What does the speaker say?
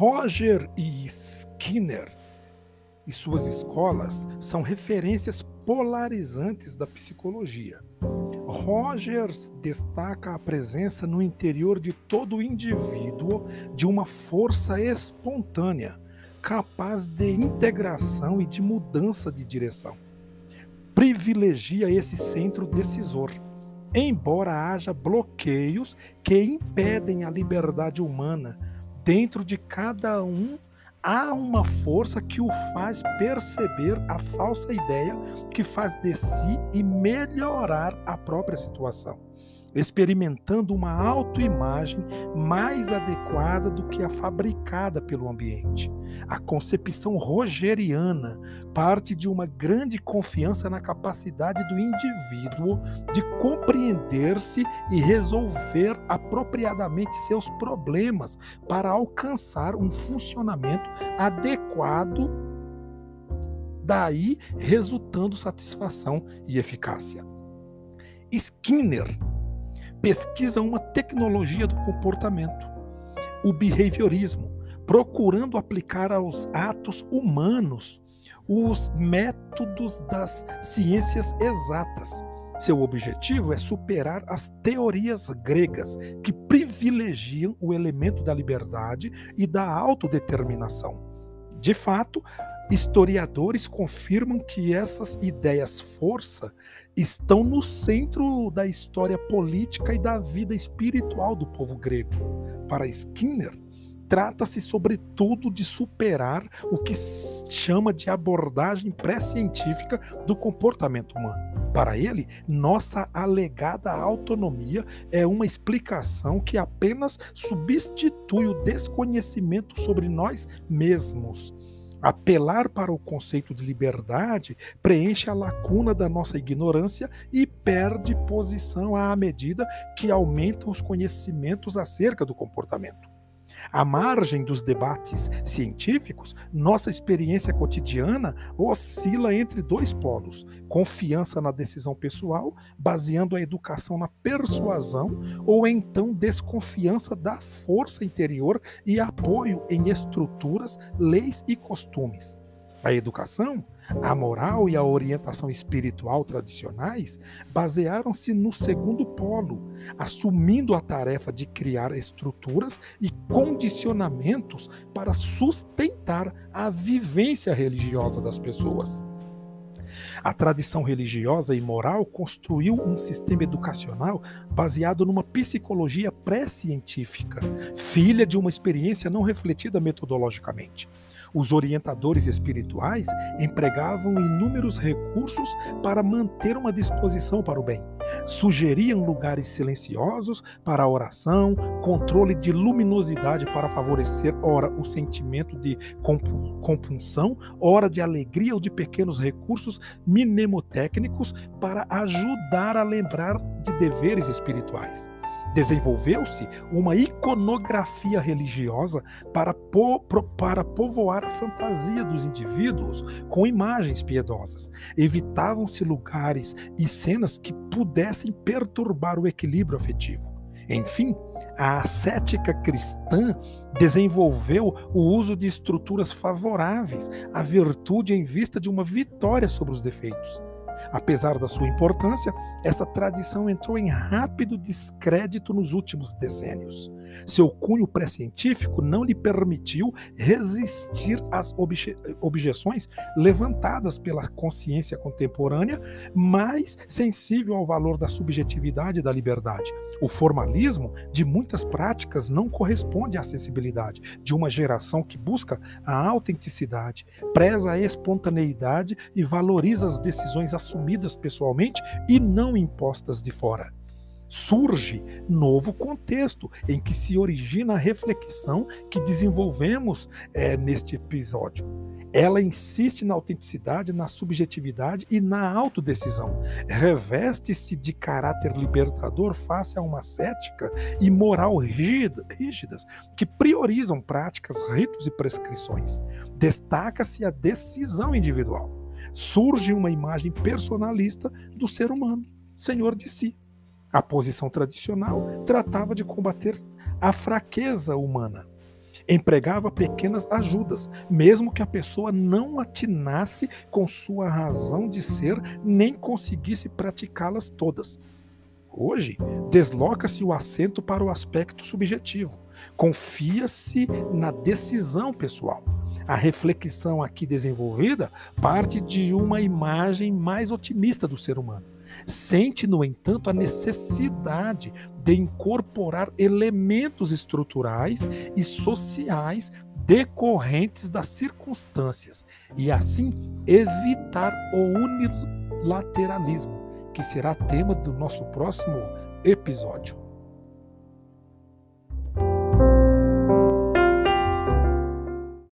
Roger e Skinner e suas escolas são referências polarizantes da psicologia. Rogers destaca a presença no interior de todo indivíduo de uma força espontânea, capaz de integração e de mudança de direção. Privilegia esse centro decisor, embora haja bloqueios que impedem a liberdade humana dentro de cada um há uma força que o faz perceber a falsa ideia que faz de si e melhorar a própria situação, experimentando uma autoimagem mais adequada do que a fabricada pelo ambiente. A concepção rogeriana parte de uma grande confiança na capacidade do indivíduo de compreender-se e resolver apropriadamente seus problemas para alcançar um funcionamento adequado, daí resultando satisfação e eficácia. Skinner pesquisa uma tecnologia do comportamento, o behaviorismo, procurando aplicar aos atos humanos os métodos das ciências exatas. Seu objetivo é superar as teorias gregas que privilegiam o elemento da liberdade e da autodeterminação. De fato, historiadores confirmam que essas ideias-força estão no centro da história política e da vida espiritual do povo grego. Para Skinner, trata-se, sobretudo, de superar o que chama de abordagem pré-científica do comportamento humano. Para ele, nossa alegada autonomia é uma explicação que apenas substitui o desconhecimento sobre nós mesmos. Apelar para o conceito de liberdade preenche a lacuna da nossa ignorância e perde posição à medida que aumentam os conhecimentos acerca do comportamento. À margem dos debates científicos, nossa experiência cotidiana oscila entre dois polos: confiança na decisão pessoal, baseando a educação na persuasão, ou então desconfiança da força interior e apoio em estruturas, leis e costumes. A educação, a moral e a orientação espiritual tradicionais basearam-se no segundo polo, assumindo a tarefa de criar estruturas e condicionamentos para sustentar a vivência religiosa das pessoas. A tradição religiosa e moral construiu um sistema educacional baseado numa psicologia pré-científica, filha de uma experiência não refletida metodologicamente. Os orientadores espirituais empregavam inúmeros recursos para manter uma disposição para o bem. Sugeriam lugares silenciosos para a oração, controle de luminosidade para favorecer, ora, o sentimento de compunção, ora de alegria ou de pequenos recursos mnemotécnicos para ajudar a lembrar de deveres espirituais. Desenvolveu-se uma iconografia religiosa para, po para povoar a fantasia dos indivíduos com imagens piedosas. Evitavam-se lugares e cenas que pudessem perturbar o equilíbrio afetivo. Enfim, a ascética cristã desenvolveu o uso de estruturas favoráveis à virtude em vista de uma vitória sobre os defeitos. Apesar da sua importância, essa tradição entrou em rápido descrédito nos últimos decênios. Seu cunho pré-científico não lhe permitiu resistir às obje objeções levantadas pela consciência contemporânea, mais sensível ao valor da subjetividade e da liberdade. O formalismo de muitas práticas não corresponde à acessibilidade de uma geração que busca a autenticidade, preza a espontaneidade e valoriza as decisões assumidas pessoalmente e não impostas de fora surge novo contexto em que se origina a reflexão que desenvolvemos é, neste episódio. Ela insiste na autenticidade, na subjetividade e na autodecisão. Reveste-se de caráter libertador face a uma cética e moral rígida, rígidas que priorizam práticas, ritos e prescrições. Destaca-se a decisão individual. Surge uma imagem personalista do ser humano, senhor de si. A posição tradicional tratava de combater a fraqueza humana empregava pequenas ajudas, mesmo que a pessoa não atinasse com sua razão de ser nem conseguisse praticá-las todas. Hoje, desloca-se o acento para o aspecto subjetivo. Confia-se na decisão pessoal. A reflexão aqui desenvolvida parte de uma imagem mais otimista do ser humano. Sente, no entanto, a necessidade de incorporar elementos estruturais e sociais decorrentes das circunstâncias e assim evitar o unilateralismo que será tema do nosso próximo episódio.